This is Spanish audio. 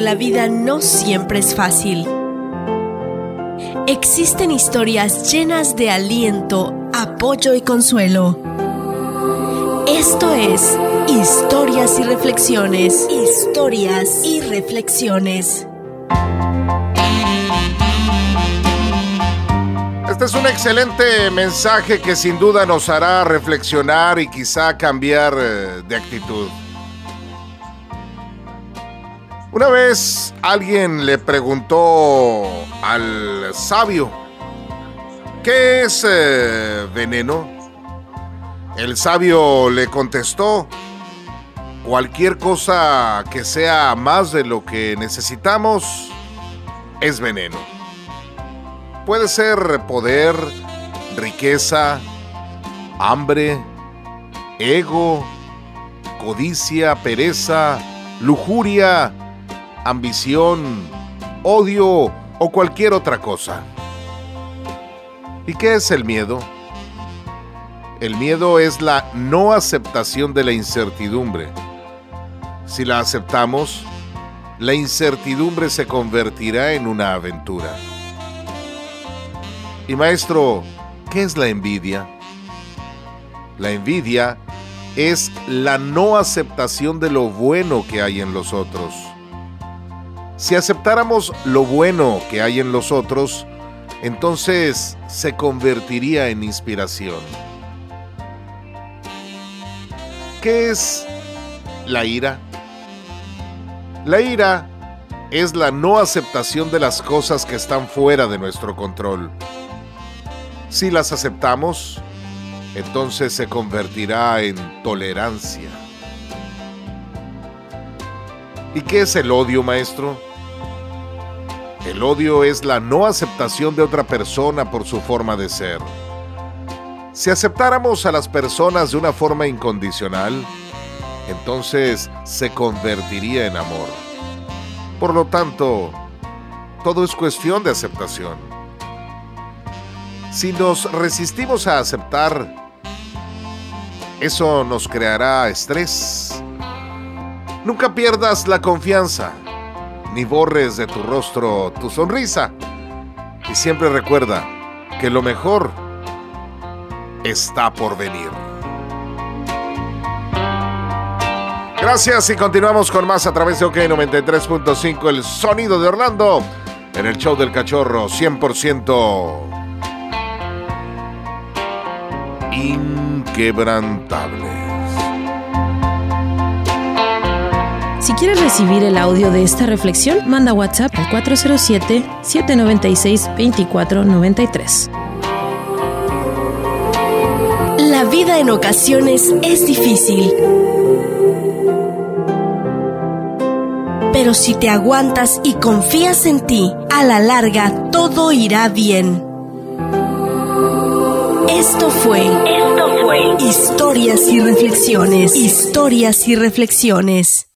la vida no siempre es fácil. Existen historias llenas de aliento, apoyo y consuelo. Esto es Historias y Reflexiones. Historias y Reflexiones. Este es un excelente mensaje que sin duda nos hará reflexionar y quizá cambiar eh, de actitud. Una vez alguien le preguntó al sabio, ¿qué es eh, veneno? El sabio le contestó, cualquier cosa que sea más de lo que necesitamos es veneno. Puede ser poder, riqueza, hambre, ego, codicia, pereza, lujuria, ambición, odio o cualquier otra cosa. ¿Y qué es el miedo? El miedo es la no aceptación de la incertidumbre. Si la aceptamos, la incertidumbre se convertirá en una aventura. Y maestro, ¿qué es la envidia? La envidia es la no aceptación de lo bueno que hay en los otros. Si aceptáramos lo bueno que hay en los otros, entonces se convertiría en inspiración. ¿Qué es la ira? La ira es la no aceptación de las cosas que están fuera de nuestro control. Si las aceptamos, entonces se convertirá en tolerancia. ¿Y qué es el odio, maestro? El odio es la no aceptación de otra persona por su forma de ser. Si aceptáramos a las personas de una forma incondicional, entonces se convertiría en amor. Por lo tanto, todo es cuestión de aceptación. Si nos resistimos a aceptar, eso nos creará estrés. Nunca pierdas la confianza ni borres de tu rostro tu sonrisa. Y siempre recuerda que lo mejor está por venir. Gracias y continuamos con más a través de OK 93.5, el sonido de Orlando, en el show del cachorro 100% inquebrantable. Si quieres recibir el audio de esta reflexión, manda WhatsApp al 407-796-2493. La vida en ocasiones es difícil. Pero si te aguantas y confías en ti, a la larga todo irá bien. Esto fue, esto fue Historias y Reflexiones. Historias y Reflexiones.